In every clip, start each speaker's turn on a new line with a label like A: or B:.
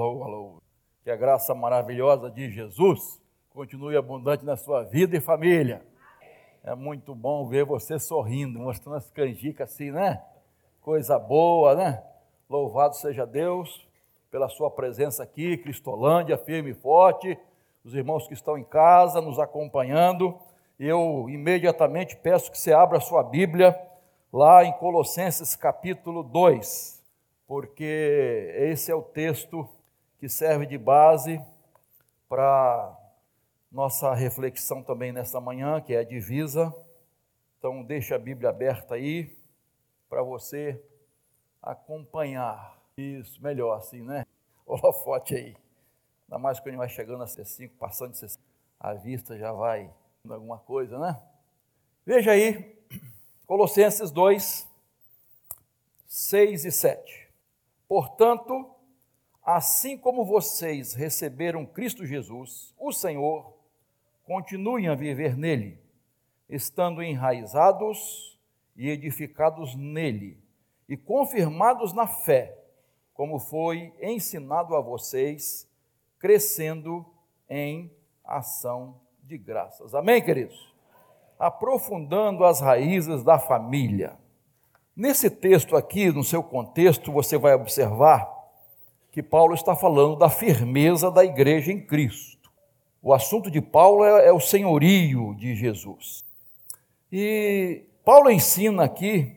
A: Alô, alô. Que a graça maravilhosa de Jesus continue abundante na sua vida e família. É muito bom ver você sorrindo, mostrando as canjicas assim, né? Coisa boa, né? Louvado seja Deus pela sua presença aqui, Cristolândia, firme e forte, os irmãos que estão em casa nos acompanhando. Eu imediatamente peço que você abra a sua Bíblia lá em Colossenses capítulo 2, porque esse é o texto que serve de base para nossa reflexão também nesta manhã, que é a divisa. Então, deixa a Bíblia aberta aí para você acompanhar. Isso, melhor assim, né? Holofote aí. Ainda mais quando vai chegando a C5, passando de C5, a vista já vai alguma coisa, né? Veja aí, Colossenses 2, 6 e 7. Portanto, assim como vocês receberam Cristo Jesus, o Senhor, continuem a viver nele, estando enraizados e edificados nele, e confirmados na fé, como foi ensinado a vocês, crescendo em ação de graças. Amém, queridos? Aprofundando as raízes da família. Nesse texto aqui, no seu contexto, você vai observar que Paulo está falando da firmeza da igreja em Cristo. O assunto de Paulo é, é o senhorio de Jesus. E Paulo ensina aqui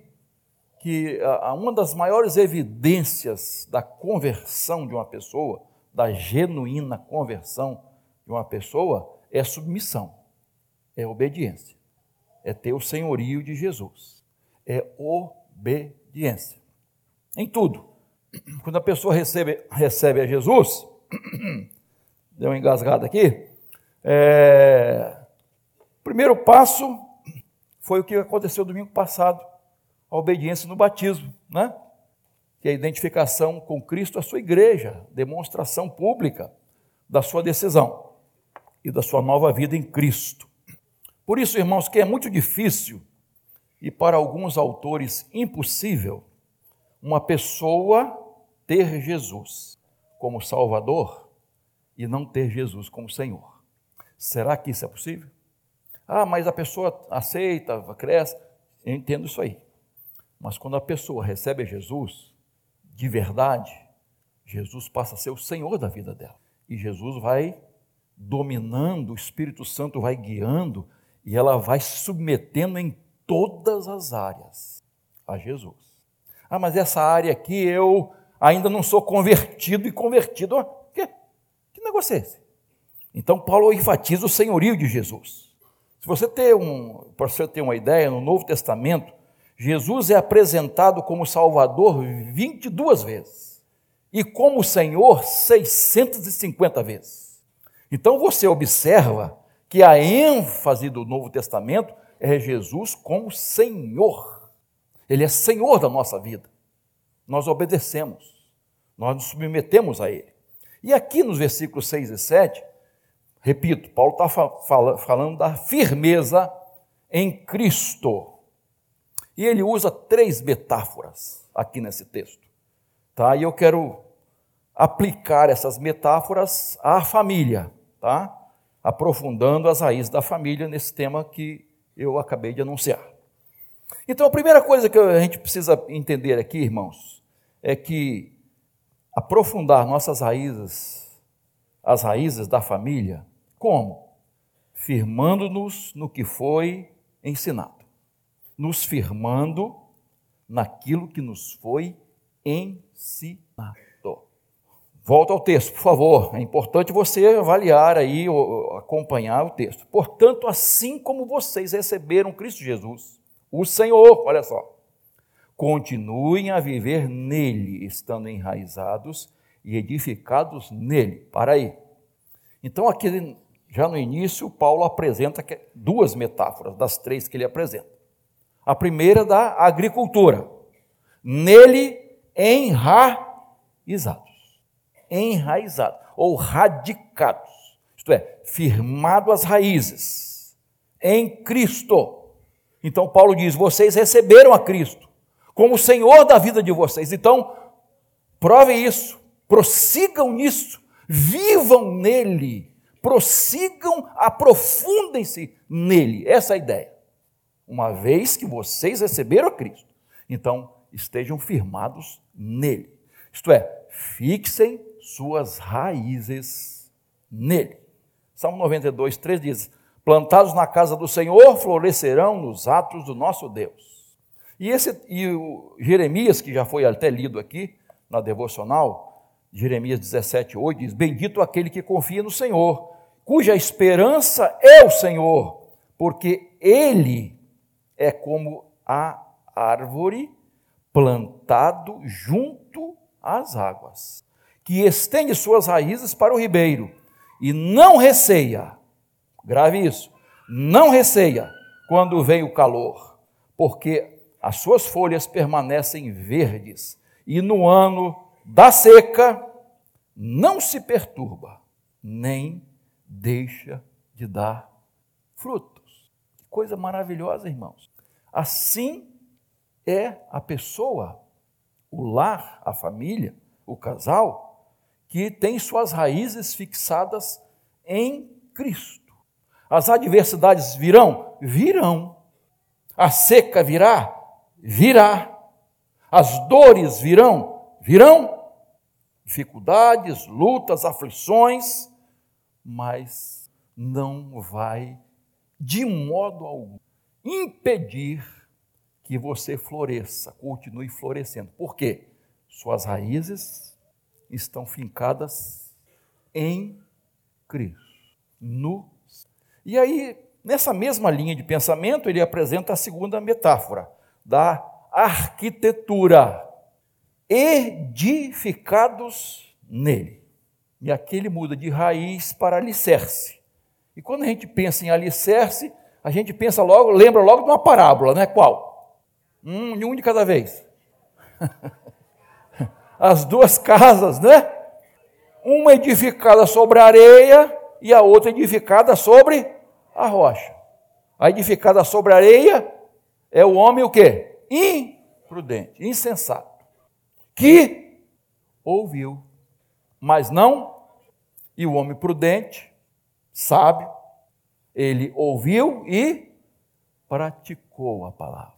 A: que uma das maiores evidências da conversão de uma pessoa, da genuína conversão de uma pessoa, é submissão, é obediência, é ter o senhorio de Jesus, é obediência. Em tudo quando a pessoa recebe, recebe a Jesus, deu uma engasgada aqui, é, primeiro passo foi o que aconteceu domingo passado, a obediência no batismo, né? que é a identificação com Cristo, a sua igreja, demonstração pública da sua decisão e da sua nova vida em Cristo. Por isso, irmãos, que é muito difícil e para alguns autores impossível uma pessoa ter Jesus como Salvador e não ter Jesus como Senhor. Será que isso é possível? Ah, mas a pessoa aceita, cresce. Eu entendo isso aí. Mas quando a pessoa recebe Jesus, de verdade, Jesus passa a ser o Senhor da vida dela. E Jesus vai dominando, o Espírito Santo vai guiando e ela vai submetendo em todas as áreas a Jesus. Ah, mas essa área aqui eu ainda não sou convertido e convertido. Oh, que, que negócio é esse? Então, Paulo enfatiza o senhorio de Jesus. Se você ter um, para você ter uma ideia, no Novo Testamento, Jesus é apresentado como Salvador 22 vezes e como Senhor 650 vezes. Então você observa que a ênfase do Novo Testamento é Jesus como Senhor. Ele é Senhor da nossa vida. Nós obedecemos. Nós nos submetemos a Ele. E aqui nos versículos 6 e 7, repito, Paulo está falando da firmeza em Cristo. E ele usa três metáforas aqui nesse texto. Tá? E eu quero aplicar essas metáforas à família, tá? aprofundando as raízes da família nesse tema que eu acabei de anunciar. Então, a primeira coisa que a gente precisa entender aqui, irmãos, é que aprofundar nossas raízes, as raízes da família, como? Firmando-nos no que foi ensinado, nos firmando naquilo que nos foi ensinado. Volta ao texto, por favor. É importante você avaliar aí, acompanhar o texto. Portanto, assim como vocês receberam Cristo Jesus, o Senhor, olha só, continuem a viver nele, estando enraizados e edificados nele. Para aí. Então, aqui, já no início, Paulo apresenta duas metáforas das três que ele apresenta. A primeira da agricultura. Nele enraizados. Enraizados, ou radicados. Isto é, firmado as raízes em Cristo. Então Paulo diz: vocês receberam a Cristo como Senhor da vida de vocês. Então, prove isso, prossigam nisso, vivam nele, prossigam, aprofundem-se nele. Essa é a ideia. Uma vez que vocês receberam a Cristo, então estejam firmados nele. Isto é, fixem suas raízes nele. Salmo 92, 3 diz: Plantados na casa do Senhor, florescerão nos atos do nosso Deus. E, esse, e o Jeremias, que já foi até lido aqui na devocional, Jeremias 17, 8, diz: Bendito aquele que confia no Senhor, cuja esperança é o Senhor, porque ele é como a árvore plantado junto às águas, que estende suas raízes para o ribeiro e não receia, grave isso, não receia quando vem o calor, porque as suas folhas permanecem verdes e no ano da seca não se perturba, nem deixa de dar frutos. Que coisa maravilhosa, irmãos. Assim é a pessoa, o lar, a família, o casal, que tem suas raízes fixadas em Cristo. As adversidades virão? Virão. A seca virá? Virá. As dores virão? Virão. Dificuldades, lutas, aflições, mas não vai, de modo algum, impedir que você floresça, continue florescendo. Por quê? Suas raízes estão fincadas em Cristo, no E aí, nessa mesma linha de pensamento, ele apresenta a segunda metáfora da arquitetura, edificados nele. E aqui ele muda de raiz para alicerce. E quando a gente pensa em alicerce, a gente pensa logo, lembra logo de uma parábola, né? Qual? Um um de cada vez. As duas casas, né? Uma edificada sobre a areia e a outra edificada sobre a rocha. A edificada sobre a areia é o homem o quê? Imprudente, insensato. Que ouviu, mas não. E o homem prudente, sábio, ele ouviu e praticou a palavra.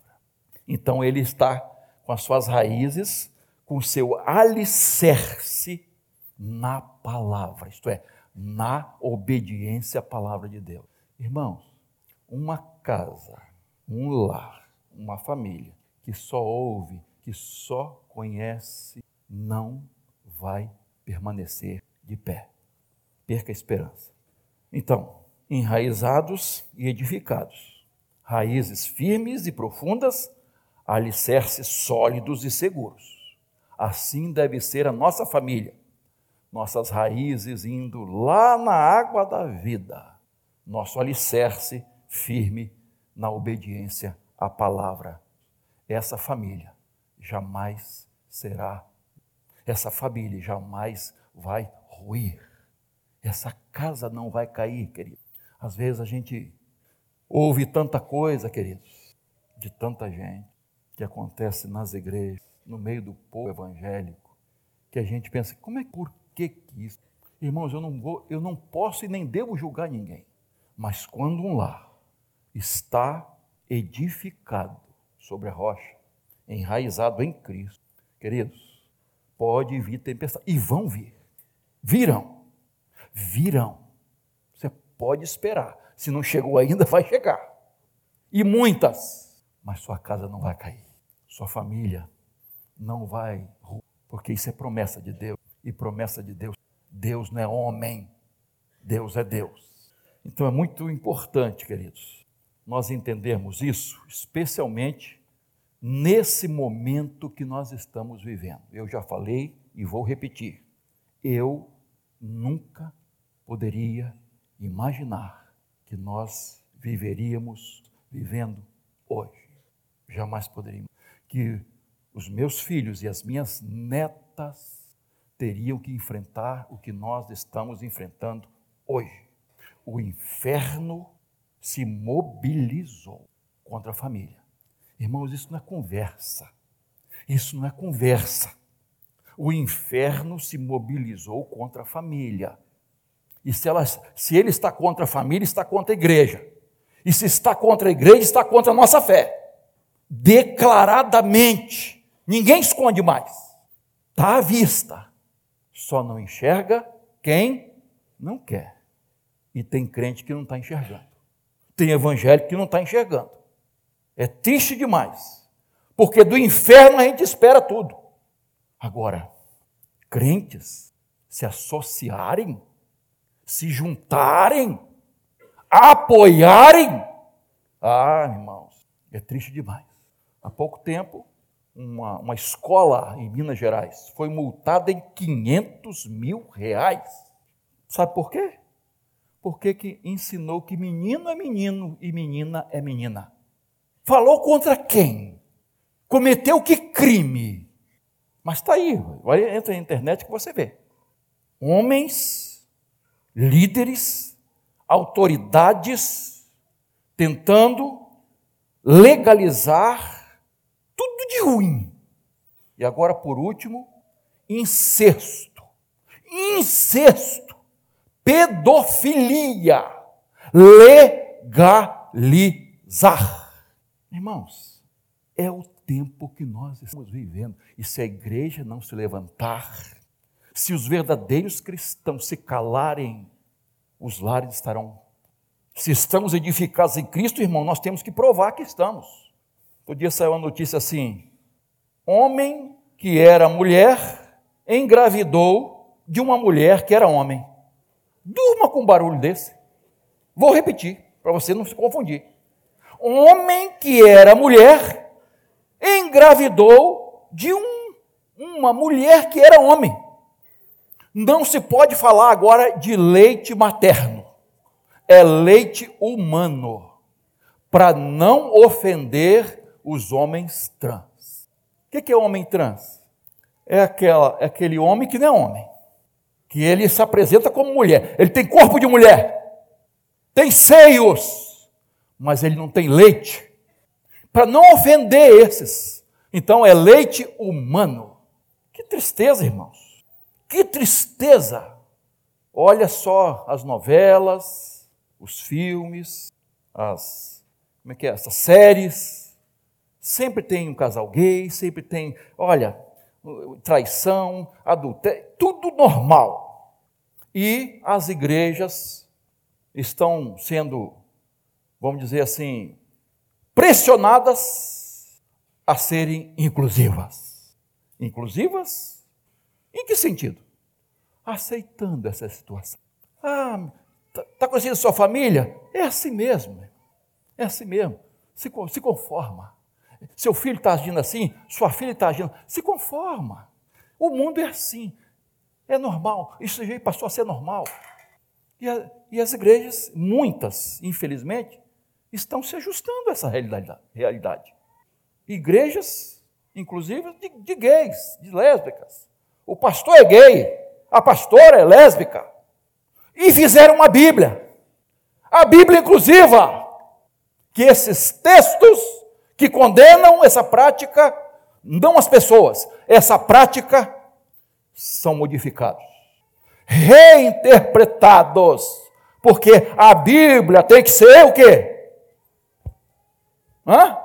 A: Então ele está com as suas raízes, com seu alicerce na palavra, isto é, na obediência à palavra de Deus. Irmãos, uma casa, um lar, uma família que só ouve, que só conhece, não vai permanecer de pé. Perca a esperança. Então, enraizados e edificados, raízes firmes e profundas alicerces sólidos e seguros. Assim deve ser a nossa família, nossas raízes indo lá na água da vida, nosso alicerce firme na obediência à palavra. Essa família jamais será, essa família jamais vai ruir, essa casa não vai cair, querido. Às vezes a gente ouve tanta coisa, queridos, de tanta gente que acontece nas igrejas, no meio do povo evangélico, que a gente pensa, como é por que, isso? Irmãos, eu não vou, eu não posso e nem devo julgar ninguém. Mas quando um lar está edificado sobre a rocha, enraizado em Cristo, queridos, pode vir tempestade. E vão vir. Virão. Virão. Você pode esperar. Se não chegou ainda, vai chegar. E muitas mas sua casa não vai cair, sua família não vai, porque isso é promessa de Deus, e promessa de Deus, Deus não é homem, Deus é Deus. Então é muito importante, queridos, nós entendermos isso, especialmente nesse momento que nós estamos vivendo. Eu já falei e vou repetir. Eu nunca poderia imaginar que nós viveríamos vivendo hoje jamais poderia. Que os meus filhos e as minhas netas teriam que enfrentar o que nós estamos enfrentando hoje. O inferno se mobilizou contra a família. Irmãos, isso não é conversa. Isso não é conversa. O inferno se mobilizou contra a família. E se, ela, se ele está contra a família, está contra a igreja. E se está contra a igreja, está contra a nossa fé. Declaradamente. Ninguém esconde mais. Está à vista. Só não enxerga quem não quer. E tem crente que não está enxergando. Tem evangélico que não está enxergando. É triste demais. Porque do inferno a gente espera tudo. Agora, crentes se associarem, se juntarem, apoiarem. Ah, irmãos, é triste demais. Há pouco tempo, uma, uma escola em Minas Gerais foi multada em 500 mil reais. Sabe por quê? Porque que ensinou que menino é menino e menina é menina. Falou contra quem? Cometeu que crime? Mas está aí, entra na internet que você vê. Homens, líderes, autoridades, tentando legalizar ruim. E agora, por último, incesto. Incesto. Pedofilia. Legalizar. Irmãos, é o tempo que nós estamos vivendo. E se a igreja não se levantar, se os verdadeiros cristãos se calarem, os lares estarão. Se estamos edificados em Cristo, irmão, nós temos que provar que estamos. Outro dia saiu uma notícia assim: homem que era mulher engravidou de uma mulher que era homem. Durma com um barulho desse. Vou repetir, para você não se confundir. Homem que era mulher engravidou de um, uma mulher que era homem. Não se pode falar agora de leite materno, é leite humano, para não ofender os homens trans. O que é homem trans? É, aquela, é aquele homem que não é homem, que ele se apresenta como mulher, ele tem corpo de mulher, tem seios, mas ele não tem leite para não ofender esses. Então é leite humano. Que tristeza, irmãos. Que tristeza. Olha só as novelas, os filmes, as como é que é, essas séries. Sempre tem um casal gay, sempre tem, olha, traição, adultério, tudo normal. E as igrejas estão sendo, vamos dizer assim, pressionadas a serem inclusivas. Inclusivas? Em que sentido? Aceitando essa situação. Ah, está tá conhecendo sua família? É assim mesmo. É assim mesmo. Se, se conforma. Seu filho está agindo assim, sua filha está agindo. Se conforma. O mundo é assim. É normal. Isso já passou a ser normal. E, a, e as igrejas, muitas, infelizmente, estão se ajustando a essa realidade. Igrejas, inclusive, de, de gays, de lésbicas. O pastor é gay, a pastora é lésbica. E fizeram uma Bíblia. A Bíblia inclusiva. Que esses textos que condenam essa prática, não as pessoas, essa prática, são modificados, reinterpretados, porque a Bíblia tem que ser o quê? Hã?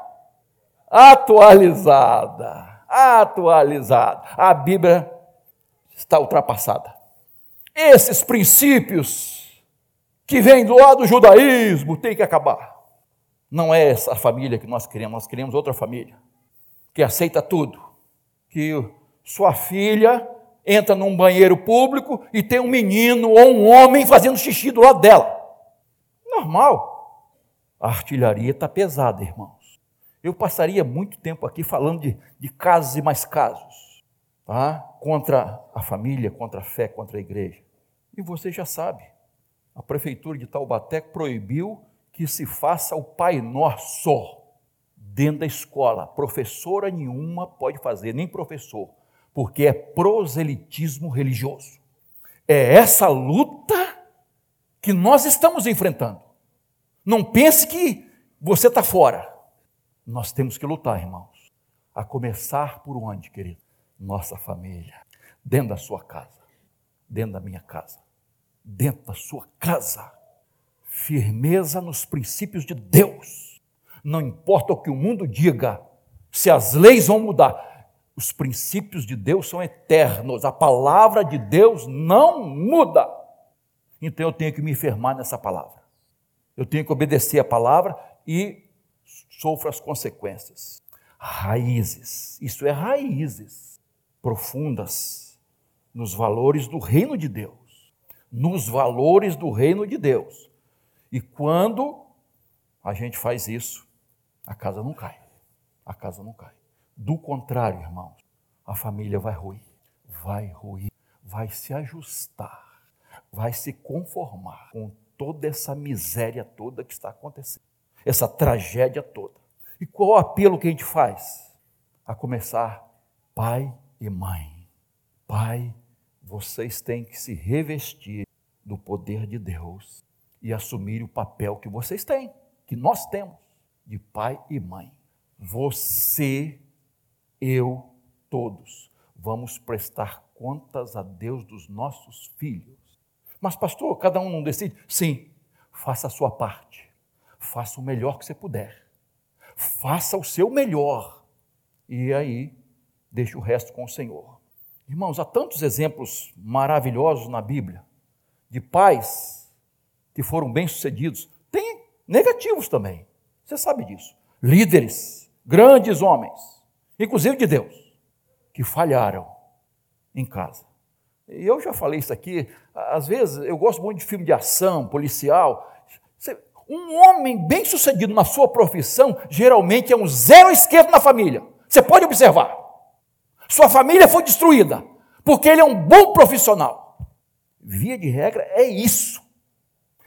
A: Atualizada. Atualizada. A Bíblia está ultrapassada. Esses princípios que vêm do lado do judaísmo têm que acabar. Não é essa família que nós queremos, nós queremos outra família que aceita tudo. Que sua filha entra num banheiro público e tem um menino ou um homem fazendo xixi do lado dela. Normal. A artilharia está pesada, irmãos. Eu passaria muito tempo aqui falando de, de casos e mais casos, tá? contra a família, contra a fé, contra a igreja. E você já sabe, a prefeitura de Taubaté proibiu que se faça o Pai Nosso dentro da escola. Professora nenhuma pode fazer, nem professor, porque é proselitismo religioso. É essa luta que nós estamos enfrentando. Não pense que você está fora. Nós temos que lutar, irmãos. A começar por onde, querido? Nossa família. dentro da sua casa, dentro da minha casa, dentro da sua casa. Firmeza nos princípios de Deus. Não importa o que o mundo diga, se as leis vão mudar, os princípios de Deus são eternos, a palavra de Deus não muda. Então eu tenho que me firmar nessa palavra. Eu tenho que obedecer a palavra e sofro as consequências. Raízes, isso é raízes profundas nos valores do reino de Deus. Nos valores do reino de Deus. E quando a gente faz isso, a casa não cai. A casa não cai. Do contrário, irmãos, a família vai ruir. Vai ruir. Vai se ajustar. Vai se conformar com toda essa miséria toda que está acontecendo. Essa tragédia toda. E qual o apelo que a gente faz? A começar, pai e mãe. Pai, vocês têm que se revestir do poder de Deus e assumir o papel que vocês têm, que nós temos, de pai e mãe. Você, eu, todos, vamos prestar contas a Deus dos nossos filhos. Mas, pastor, cada um não decide? Sim, faça a sua parte. Faça o melhor que você puder faça o seu melhor. E aí, deixe o resto com o Senhor. Irmãos, há tantos exemplos maravilhosos na Bíblia de pais que foram bem-sucedidos. Tem negativos também. Você sabe disso. Líderes, grandes homens, inclusive de Deus, que falharam em casa. E eu já falei isso aqui, às vezes eu gosto muito de filme de ação, policial. Um homem bem sucedido na sua profissão, geralmente é um zero esquerdo na família. Você pode observar. Sua família foi destruída, porque ele é um bom profissional. Via de regra, é isso.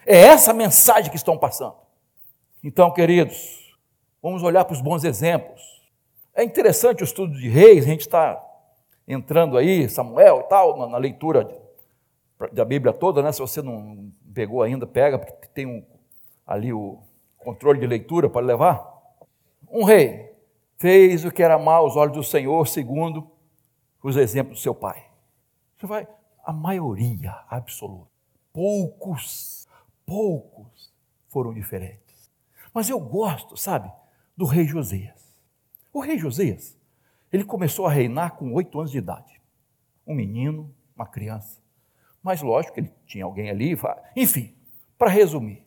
A: É essa mensagem que estão passando. Então, queridos, vamos olhar para os bons exemplos. É interessante o estudo de reis, a gente está entrando aí, Samuel e tal, na, na leitura da Bíblia toda, né? Se você não pegou ainda, pega, porque tem um ali o controle de leitura para levar. Um rei fez o que era mal aos olhos do Senhor, segundo os exemplos do seu pai. Você vai, a maioria absoluta, poucos, poucos foram diferentes. Mas eu gosto, sabe, do rei Josias. O rei Josias, ele começou a reinar com oito anos de idade. Um menino, uma criança. Mas lógico que ele tinha alguém ali, enfim, para resumir,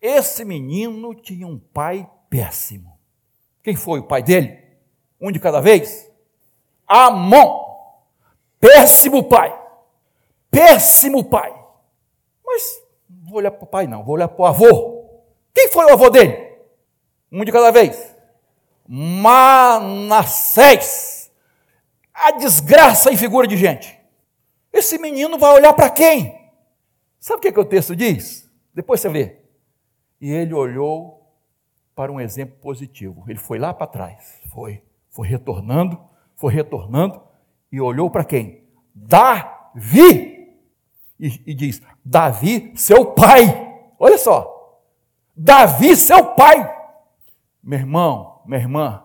A: esse menino tinha um pai péssimo. Quem foi o pai dele? Um de cada vez? Amon. Péssimo pai. Péssimo pai. Mas vou olhar para o pai, não, vou olhar para o avô. Quem foi o avô dele? Um de cada vez. Manassés. A desgraça em figura de gente. Esse menino vai olhar para quem? Sabe o que, que o texto diz? Depois você vê e ele olhou para um exemplo positivo. Ele foi lá para trás, foi, foi retornando, foi retornando e olhou para quem? Davi. E, e diz: Davi, seu pai. Olha só, Davi, seu pai. Meu irmão, minha irmã,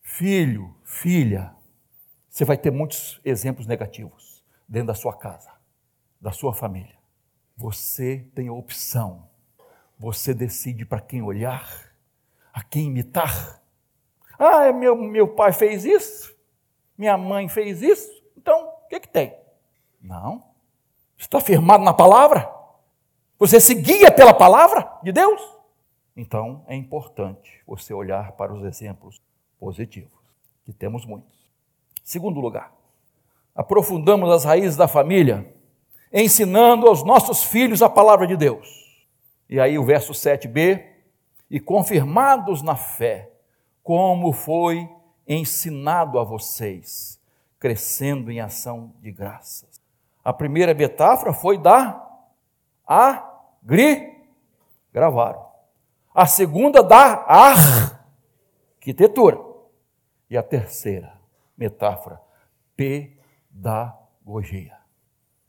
A: filho, filha, você vai ter muitos exemplos negativos dentro da sua casa, da sua família. Você tem a opção você decide para quem olhar, a quem imitar. Ah, meu, meu pai fez isso, minha mãe fez isso, então o que, que tem? Não. Está firmado na palavra? Você se guia pela palavra de Deus? Então é importante você olhar para os exemplos positivos, que temos muitos. Segundo lugar, aprofundamos as raízes da família, ensinando aos nossos filhos a palavra de Deus. E aí o verso 7b, e confirmados na fé, como foi ensinado a vocês, crescendo em ação de graças. A primeira metáfora foi da agri, gravaram. A segunda da arquitetura. E a terceira metáfora, pedagogia.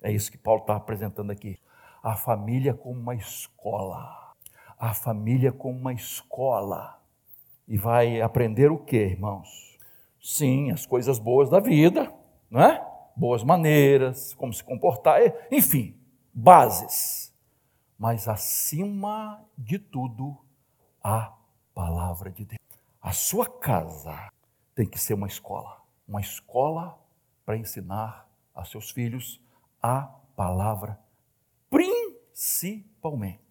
A: É isso que Paulo está apresentando aqui a família como uma escola. A família como uma escola. E vai aprender o que, irmãos? Sim, as coisas boas da vida, não é? Boas maneiras, como se comportar, enfim, bases. Mas acima de tudo, a palavra de Deus. A sua casa tem que ser uma escola, uma escola para ensinar a seus filhos a palavra, principalmente.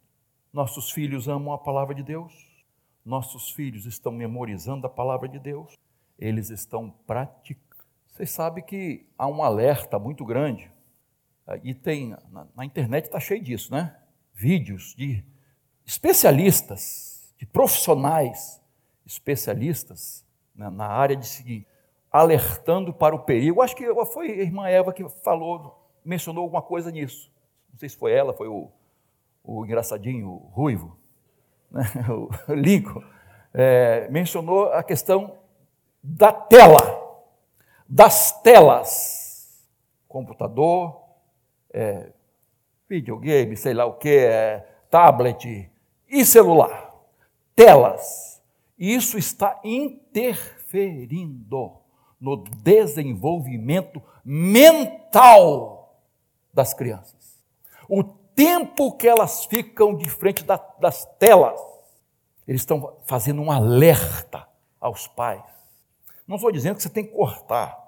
A: Nossos filhos amam a palavra de Deus, nossos filhos estão memorizando a palavra de Deus, eles estão praticando. Vocês sabem que há um alerta muito grande, e tem, na, na internet está cheio disso, né? Vídeos de especialistas, de profissionais especialistas né, na área de seguir, alertando para o perigo. Acho que foi a irmã Eva que falou, mencionou alguma coisa nisso. Não sei se foi ela, foi o, o engraçadinho, o ruivo né, o Lincoln, é, mencionou a questão da tela, das telas, computador, é, videogame, sei lá o que, é, tablet e celular, telas. Isso está interferindo no desenvolvimento mental das crianças. O tempo que elas ficam de frente da, das telas, eles estão fazendo um alerta aos pais. Não estou dizendo que você tem que cortar,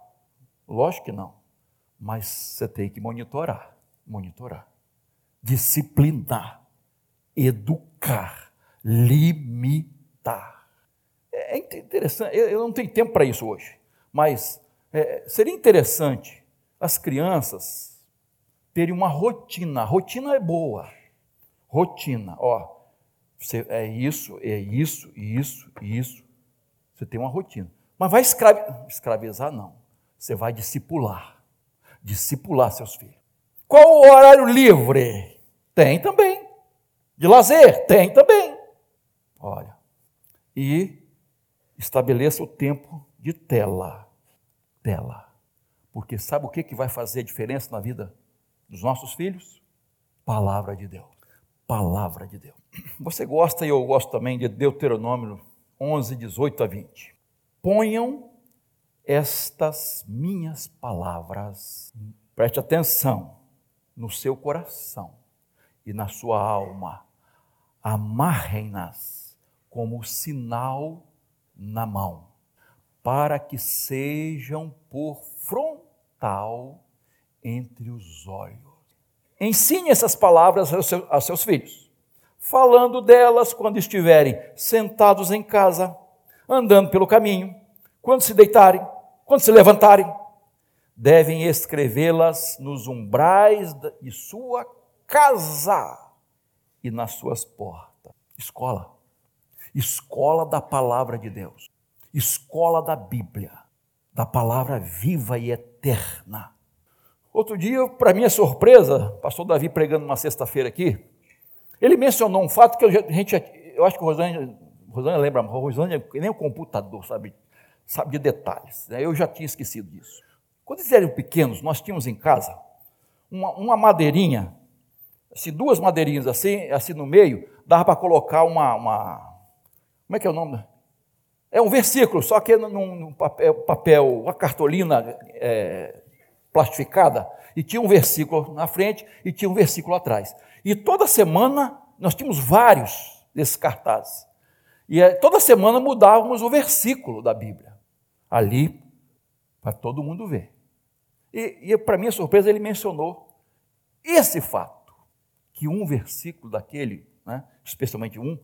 A: lógico que não, mas você tem que monitorar, monitorar, disciplinar, educar, limitar. É interessante, eu não tenho tempo para isso hoje, mas é, seria interessante as crianças terem uma rotina. Rotina é boa. Rotina, ó. Você, é isso, é isso, isso, isso. Você tem uma rotina. Mas vai escravi... escravizar, não. Você vai discipular. Discipular seus filhos. Qual o horário livre? Tem também. De lazer? Tem também. Olha. E estabeleça o tempo de tela. Tela. Porque sabe o que, que vai fazer a diferença na vida dos nossos filhos? Palavra de Deus. Palavra de Deus. Você gosta e eu gosto também de Deuteronômio 11, 18 a 20. Ponham estas minhas palavras, preste atenção, no seu coração e na sua alma, amarrem-nas como sinal na mão, para que sejam por frontal entre os olhos. Ensine essas palavras aos seus, aos seus filhos, falando delas quando estiverem sentados em casa, andando pelo caminho, quando se deitarem, quando se levantarem. Devem escrevê-las nos umbrais de sua casa e nas suas portas. Escola. Escola da palavra de Deus. Escola da Bíblia, da palavra viva e eterna Outro dia, para minha surpresa, pastor Davi pregando uma sexta-feira aqui, ele mencionou um fato que a gente, eu acho que o Rosânia, Rosânia lembra, Rosânia nem o computador sabe, sabe de detalhes, né? eu já tinha esquecido disso. Quando eles eram pequenos, nós tínhamos em casa uma, uma madeirinha, assim, duas madeirinhas assim, assim no meio, dava para colocar uma, uma, como é que é o nome? É um versículo, só que num, num papel, papel, uma cartolina é, plastificada, e tinha um versículo na frente e tinha um versículo atrás. E toda semana nós tínhamos vários desses cartazes. E eh, toda semana mudávamos o versículo da Bíblia. Ali, para todo mundo ver. E, e para minha surpresa, ele mencionou esse fato: que um versículo daquele, né, especialmente um,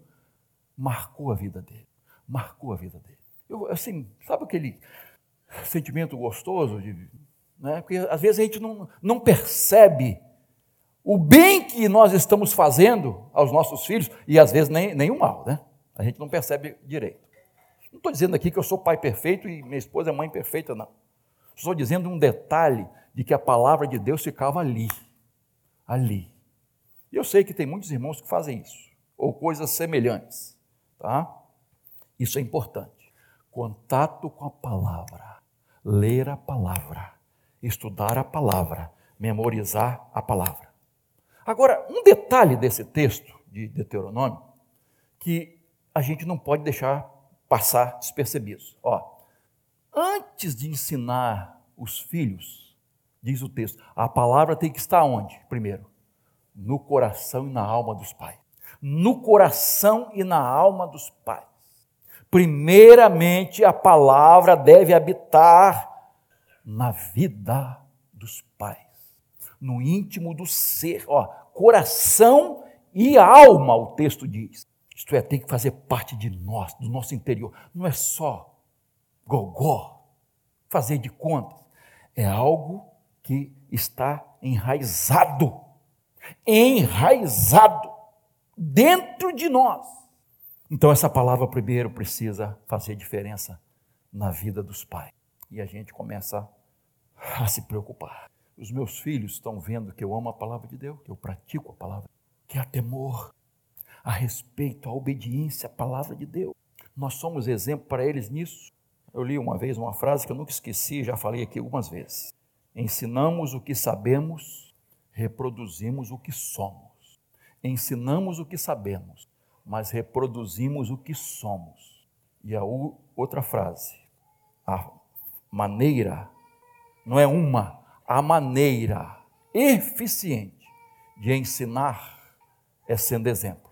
A: marcou a vida dele. Marcou a vida dele. Eu, assim, sabe aquele sentimento gostoso de né? porque às vezes a gente não, não percebe o bem que nós estamos fazendo aos nossos filhos e às vezes nem, nem o mal, né? A gente não percebe direito. Não estou dizendo aqui que eu sou pai perfeito e minha esposa é mãe perfeita, não. Estou dizendo um detalhe de que a palavra de Deus ficava ali, ali. E eu sei que tem muitos irmãos que fazem isso, ou coisas semelhantes, tá? Isso é importante. Contato com a palavra, ler a palavra estudar a palavra, memorizar a palavra. Agora, um detalhe desse texto de Deuteronômio que a gente não pode deixar passar despercebido. Ó, antes de ensinar os filhos Diz o texto. A palavra tem que estar onde? Primeiro, no coração e na alma dos pais. No coração e na alma dos pais. Primeiramente, a palavra deve habitar na vida dos pais, no íntimo do ser, ó, coração e alma, o texto diz. Isto é, tem que fazer parte de nós, do nosso interior. Não é só gogó, fazer de contas. É algo que está enraizado, enraizado dentro de nós. Então, essa palavra primeiro precisa fazer diferença na vida dos pais. E a gente começa a se preocupar. Os meus filhos estão vendo que eu amo a palavra de Deus, que eu pratico a palavra, que há temor, a respeito, a obediência à palavra de Deus. Nós somos exemplo para eles nisso. Eu li uma vez uma frase que eu nunca esqueci, já falei aqui algumas vezes. Ensinamos o que sabemos, reproduzimos o que somos. Ensinamos o que sabemos, mas reproduzimos o que somos. E a outra frase, a maneira, não é uma, a maneira eficiente de ensinar é sendo exemplo.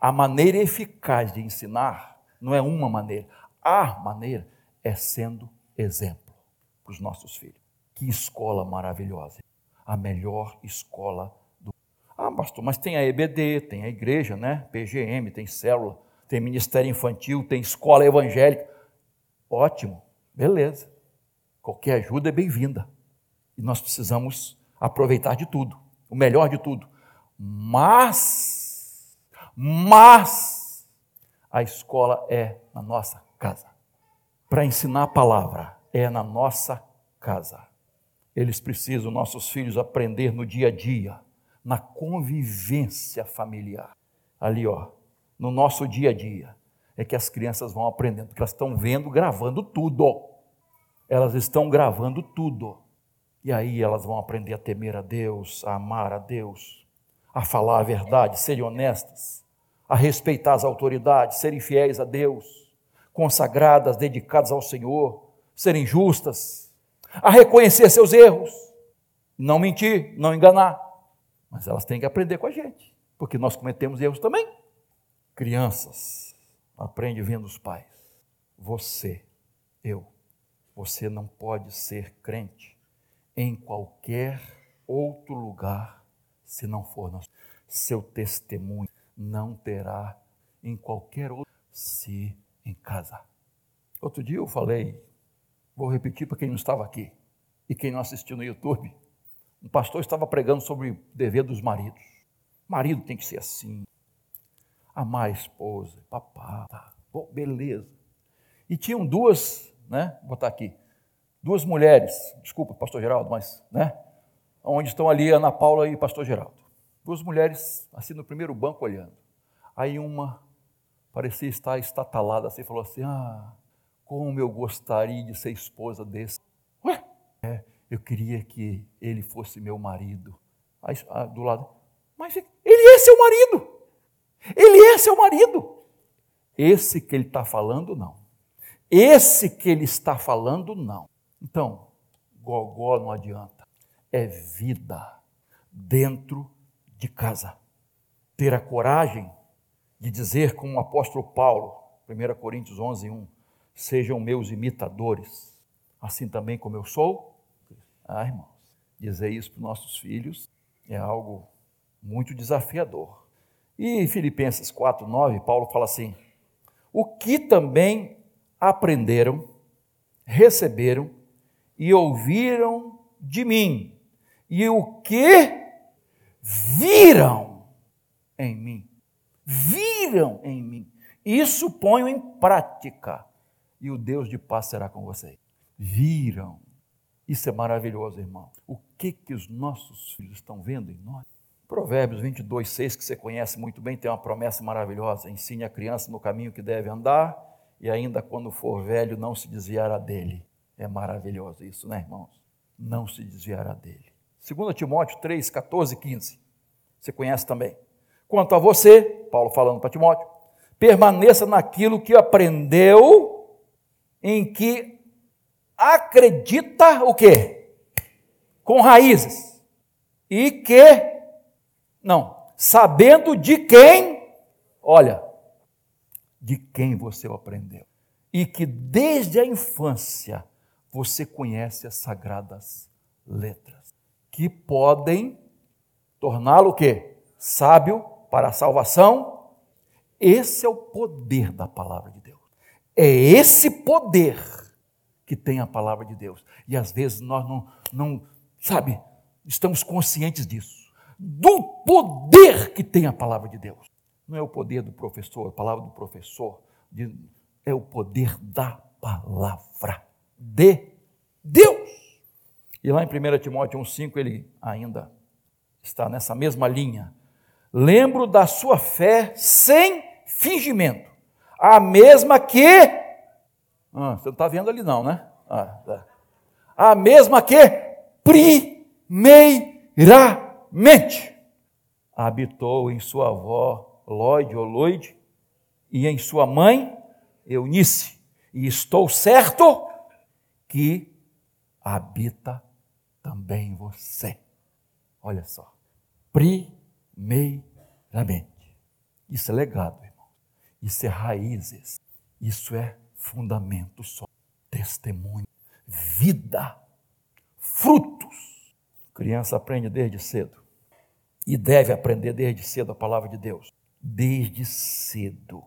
A: A maneira eficaz de ensinar não é uma maneira, a maneira é sendo exemplo para os nossos filhos. Que escola maravilhosa! A melhor escola do. Ah, pastor, mas tem a EBD, tem a igreja, né? PGM, tem célula, tem ministério infantil, tem escola evangélica. Ótimo, beleza. Qualquer ajuda é bem-vinda. E nós precisamos aproveitar de tudo, o melhor de tudo. Mas, mas, a escola é na nossa casa. Para ensinar a palavra, é na nossa casa. Eles precisam, nossos filhos, aprender no dia a dia, na convivência familiar. Ali, ó, no nosso dia a dia, é que as crianças vão aprendendo, porque elas estão vendo, gravando tudo. Elas estão gravando tudo. E aí elas vão aprender a temer a Deus, a amar a Deus, a falar a verdade, serem honestas, a respeitar as autoridades, serem fiéis a Deus, consagradas, dedicadas ao Senhor, serem justas, a reconhecer seus erros, não mentir, não enganar. Mas elas têm que aprender com a gente, porque nós cometemos erros também. Crianças, aprende vendo os pais. Você, eu, você não pode ser crente em qualquer outro lugar se não for nosso. Seu testemunho não terá em qualquer outro se em casa. Outro dia eu falei Vou repetir para quem não estava aqui e quem não assistiu no YouTube. Um pastor estava pregando sobre o dever dos maridos. Marido tem que ser assim. Amar a esposa, papá, tá. Bom, beleza. E tinham duas, né? Vou botar aqui. Duas mulheres, desculpa, pastor Geraldo, mas, né? Onde estão ali Ana Paula e pastor Geraldo. Duas mulheres, assim, no primeiro banco olhando. Aí uma parecia estar estatalada assim, falou assim: Ah, como eu gostaria de ser esposa desse. Ué, é, eu queria que ele fosse meu marido. Aí, ah, do lado, mas ele é seu marido. Ele é seu marido. Esse que ele está falando, não. Esse que ele está falando, não. Então, gogó não adianta. É vida dentro de casa. Ter a coragem de dizer, como o apóstolo Paulo, 1 Coríntios 11, 1, sejam meus imitadores, assim também como eu sou. Ah, irmãos, dizer isso para os nossos filhos é algo muito desafiador. E em Filipenses 4, 9, Paulo fala assim: o que também aprenderam, receberam e ouviram de mim, e o que viram em mim. Viram em mim. Isso ponho em prática e o Deus de paz será com vocês. Viram. Isso é maravilhoso, irmão. O que que os nossos filhos estão vendo em nós? Provérbios 22, 6, que você conhece muito bem, tem uma promessa maravilhosa. Ensine a criança no caminho que deve andar, e ainda quando for velho, não se desviará dele. É maravilhoso isso, né, irmãos? Não se desviará dele. 2 Timóteo 3, 14 e 15. Você conhece também. Quanto a você, Paulo falando para Timóteo, permaneça naquilo que aprendeu em que acredita o quê? com raízes, e que, não, sabendo de quem, olha, de quem você aprendeu, e que desde a infância você conhece as sagradas letras, que podem torná-lo o quê? Sábio para a salvação. Esse é o poder da palavra de Deus. É esse poder que tem a palavra de Deus. E às vezes nós não, não sabe, estamos conscientes disso. Do poder que tem a palavra de Deus. Não é o poder do professor, a palavra do professor, é o poder da palavra de Deus. E lá em 1 Timóteo 1,5 ele ainda está nessa mesma linha. Lembro da sua fé sem fingimento, a mesma que. Ah, você não está vendo ali, não, né? Ah, tá. A mesma que primeiramente habitou em sua avó Lloyd ou Lloyd e em sua mãe Eunice, e estou certo que habita também você. Olha só. Primeiramente. Isso é legado, irmão. Isso é raízes. Isso é fundamento só. Testemunho. Vida. Frutos. Criança aprende desde cedo. E deve aprender desde cedo a palavra de Deus. Desde cedo.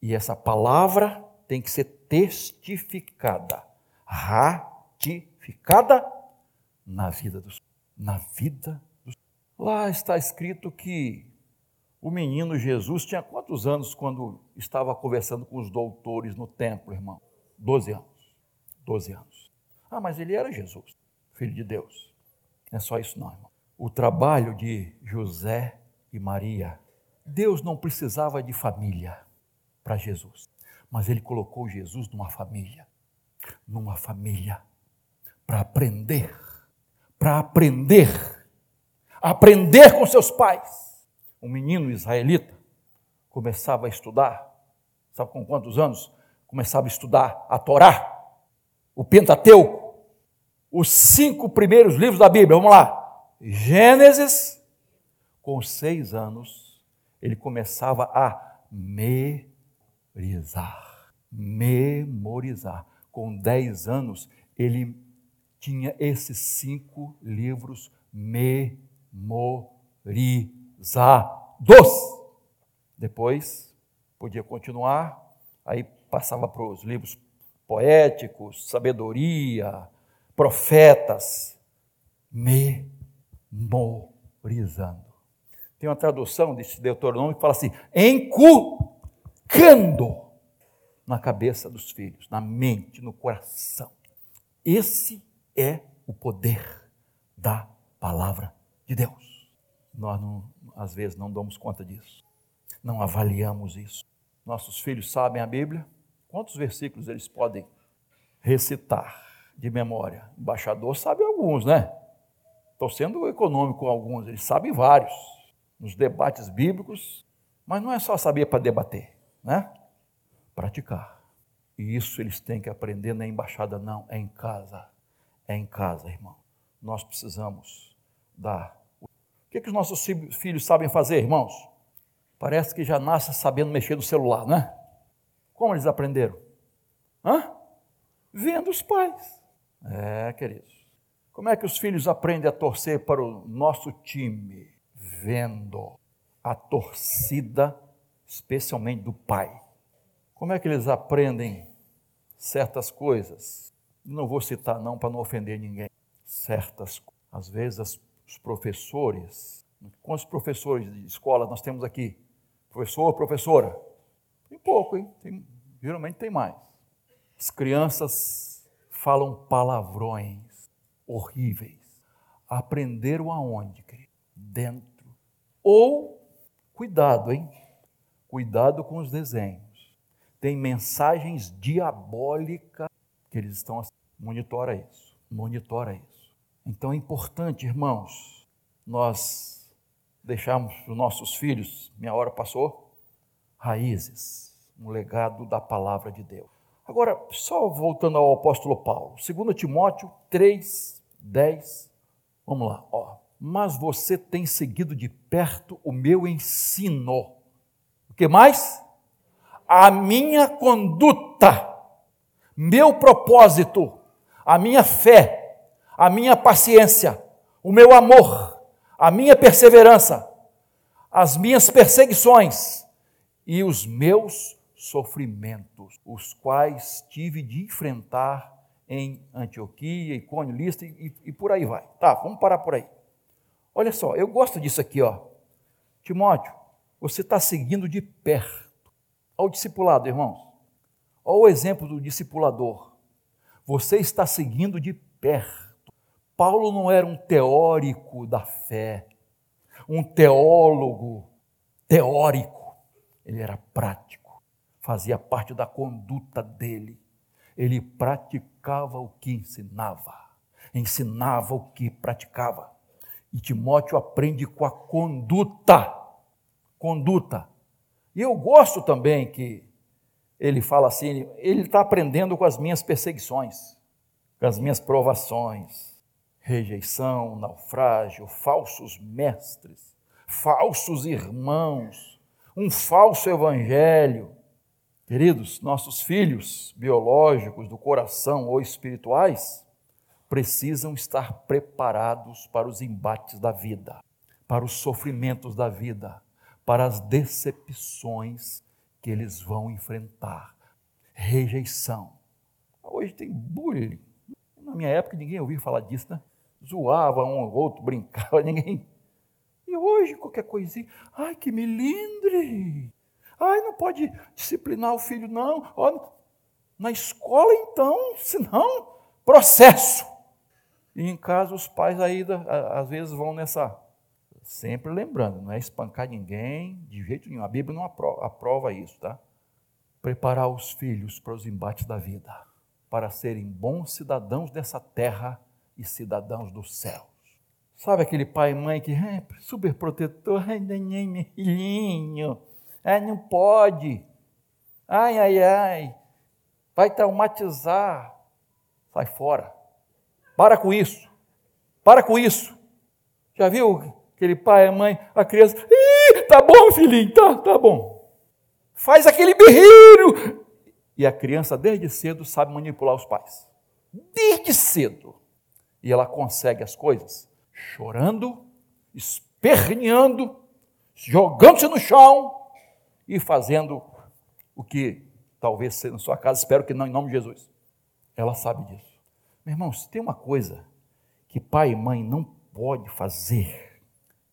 A: E essa palavra tem que ser testificada, ratificada na vida dos na vida dos Lá está escrito que o menino Jesus tinha quantos anos quando estava conversando com os doutores no templo, irmão? Doze anos. Doze anos. Ah, mas ele era Jesus, filho de Deus. Não é só isso, não, irmão. O trabalho de José e Maria, Deus não precisava de família para Jesus, mas ele colocou Jesus numa família, numa família, para aprender, para aprender, aprender com seus pais. Um menino israelita começava a estudar, sabe com quantos anos? Começava a estudar a Torá, o Pentateuco, os cinco primeiros livros da Bíblia, vamos lá. Gênesis, com seis anos, ele começava a me memorizar. Memorizar. Com 10 anos, ele tinha esses cinco livros memorizados. Depois, podia continuar, aí passava para os livros poéticos, sabedoria, profetas, memorizando. Tem uma tradução desse Deuteronômio que fala assim: encu colocando na cabeça dos filhos, na mente, no coração. Esse é o poder da palavra de Deus. Nós, não, às vezes, não damos conta disso, não avaliamos isso. Nossos filhos sabem a Bíblia, quantos versículos eles podem recitar de memória? O embaixador sabe alguns, né? Estou sendo econômico com alguns, eles sabem vários. Nos debates bíblicos, mas não é só saber para debater né? Praticar. E isso eles têm que aprender na embaixada, não, é em casa. É em casa, irmão. Nós precisamos dar. O que, que os nossos filhos sabem fazer, irmãos? Parece que já nasce sabendo mexer no celular, né? Como eles aprenderam? Hã? Vendo os pais. É, queridos. Como é que os filhos aprendem a torcer para o nosso time? Vendo a torcida especialmente do pai. Como é que eles aprendem certas coisas? Não vou citar não para não ofender ninguém. Certas, às vezes os professores, quantos professores de escola nós temos aqui? Professor, professora? Tem pouco, hein? Tem, geralmente tem mais. As crianças falam palavrões horríveis. Aprenderam aonde, querido? Dentro. Ou, cuidado, hein? Cuidado com os desenhos. Tem mensagens diabólicas que eles estão assim. Monitora isso. Monitora isso. Então é importante, irmãos, nós deixarmos para os nossos filhos, minha hora passou, raízes, um legado da palavra de Deus. Agora, só voltando ao apóstolo Paulo, 2 Timóteo 3, 10 Vamos lá, ó. Mas você tem seguido de perto o meu ensino. O que mais? A minha conduta, meu propósito, a minha fé, a minha paciência, o meu amor, a minha perseverança, as minhas perseguições e os meus sofrimentos, os quais tive de enfrentar em Antioquia, Icônio, Lista e, e, por aí vai. Tá, vamos parar por aí. Olha só, eu gosto disso aqui, ó. Timóteo, você está seguindo de perto. Olha o discipulado, irmãos. Olha o exemplo do discipulador. Você está seguindo de perto. Paulo não era um teórico da fé, um teólogo teórico. Ele era prático, fazia parte da conduta dele. Ele praticava o que ensinava, ensinava o que praticava. E Timóteo aprende com a conduta. Conduta. E eu gosto também que ele fala assim: ele está aprendendo com as minhas perseguições, com as minhas provações, rejeição, naufrágio, falsos mestres, falsos irmãos, um falso evangelho. Queridos, nossos filhos biológicos do coração ou espirituais precisam estar preparados para os embates da vida, para os sofrimentos da vida, para as decepções que eles vão enfrentar. Rejeição. Hoje tem bullying. Na minha época ninguém ouvia falar disso, né? Zoava um ou outro, brincava, ninguém. E hoje qualquer coisinha, ai que melindre. Ai, não pode disciplinar o filho, não. na escola, então, senão, processo. E em casa, os pais aí, às vezes, vão nessa. Sempre lembrando, não é espancar ninguém, de jeito nenhum. A Bíblia não aprova, aprova isso, tá? Preparar os filhos para os embates da vida, para serem bons cidadãos dessa terra e cidadãos dos céus. Sabe aquele pai e mãe que é super protetor, ai, meu filhinho, ai, não pode, ai, ai, ai, vai traumatizar, sai fora. Para com isso. Para com isso. Já viu aquele pai e mãe, a criança, Ih, tá bom, filhinho, tá, tá bom. Faz aquele berreiro. E a criança, desde cedo, sabe manipular os pais. Desde cedo. E ela consegue as coisas chorando, esperneando, jogando-se no chão e fazendo o que talvez seja na sua casa, espero que não, em nome de Jesus. Ela sabe disso. Meu irmão, se tem uma coisa que pai e mãe não pode fazer,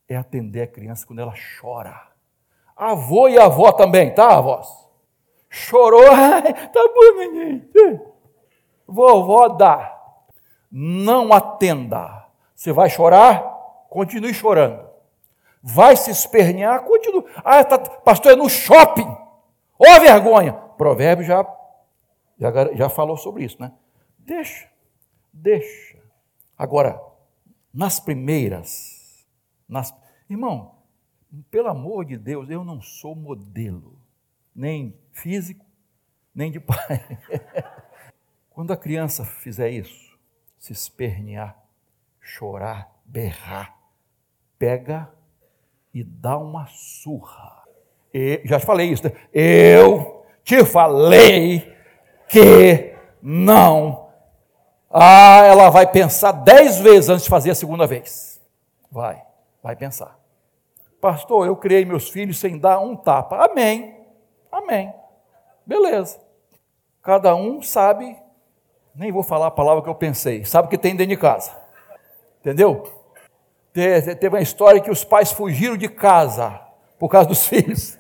A: é atender a criança quando ela chora. Avô e avó também, tá, avós? Chorou, tá bom, menino. Vovó dá. Não atenda. Você vai chorar? Continue chorando. Vai se espernear? Continue. Ah, tá, pastor, é no shopping. Ó oh, vergonha. Provérbio já, já, já falou sobre isso, né? Deixa. Deixa. Agora, nas primeiras, nas, irmão, pelo amor de Deus, eu não sou modelo, nem físico, nem de pai. Quando a criança fizer isso, se espernear, chorar, berrar, pega e dá uma surra. E, já falei isso, né? eu te falei que não ah, ela vai pensar dez vezes antes de fazer a segunda vez. Vai, vai pensar. Pastor, eu criei meus filhos sem dar um tapa. Amém, amém. Beleza. Cada um sabe, nem vou falar a palavra que eu pensei, sabe o que tem dentro de casa. Entendeu? Teve uma história que os pais fugiram de casa por causa dos filhos.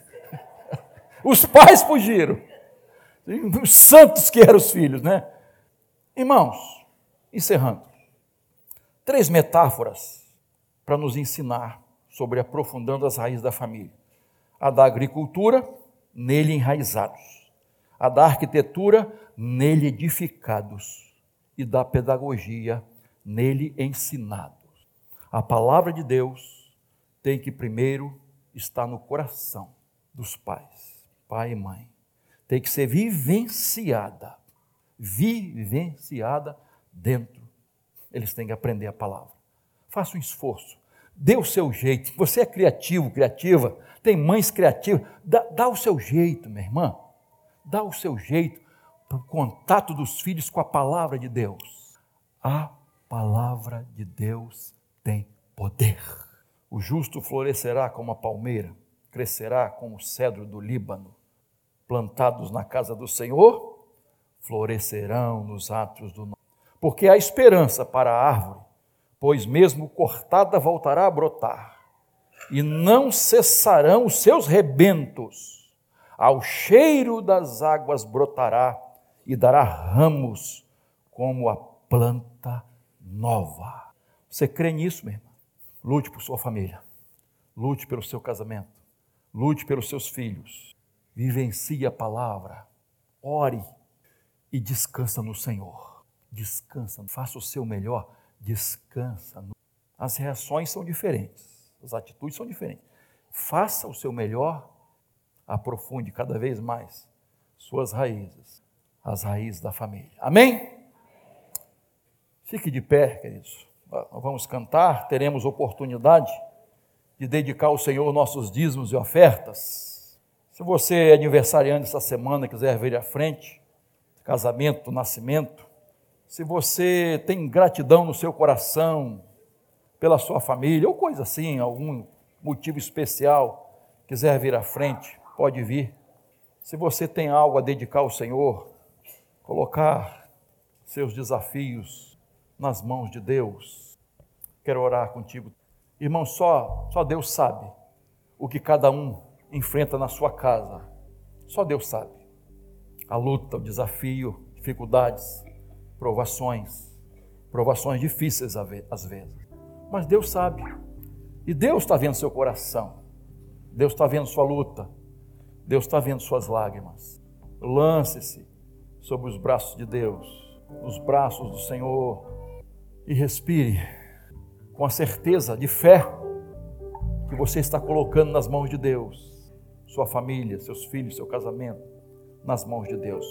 A: Os pais fugiram. Os santos que eram os filhos, né? Irmãos, Encerrando. Três metáforas para nos ensinar sobre aprofundando as raízes da família: a da agricultura, nele enraizados, a da arquitetura, nele edificados, e da pedagogia, nele ensinados. A palavra de Deus tem que primeiro estar no coração dos pais, pai e mãe. Tem que ser vivenciada, vivenciada dentro. Eles têm que aprender a palavra. Faça um esforço. Dê o seu jeito. Você é criativo, criativa, tem mães criativas. Dá, dá o seu jeito, minha irmã. Dá o seu jeito para o contato dos filhos com a palavra de Deus. A palavra de Deus tem poder. O justo florescerá como a palmeira, crescerá como o cedro do Líbano. Plantados na casa do Senhor, florescerão nos atos do. Porque há esperança para a árvore, pois mesmo cortada voltará a brotar, e não cessarão os seus rebentos. Ao cheiro das águas brotará e dará ramos como a planta nova. Você crê nisso, meu irmão? Lute por sua família, lute pelo seu casamento, lute pelos seus filhos, vivencie a palavra, ore e descansa no Senhor. Descansa, faça o seu melhor, descansa. As reações são diferentes, as atitudes são diferentes. Faça o seu melhor, aprofunde cada vez mais suas raízes, as raízes da família. Amém? Fique de pé, queridos. Vamos cantar, teremos oportunidade de dedicar ao Senhor nossos dízimos e ofertas. Se você é aniversariante essa semana, quiser vir à frente, casamento, nascimento, se você tem gratidão no seu coração pela sua família, ou coisa assim, algum motivo especial, quiser vir à frente, pode vir. Se você tem algo a dedicar ao Senhor, colocar seus desafios, nas mãos de Deus. Quero orar contigo. Irmão, só, só Deus sabe o que cada um enfrenta na sua casa. Só Deus sabe. A luta, o desafio, dificuldades, provações, provações difíceis às vezes. Mas Deus sabe. E Deus está vendo seu coração. Deus está vendo sua luta. Deus está vendo suas lágrimas. Lance-se sobre os braços de Deus, nos braços do Senhor e respire com a certeza de fé que você está colocando nas mãos de Deus, sua família, seus filhos, seu casamento, nas mãos de Deus.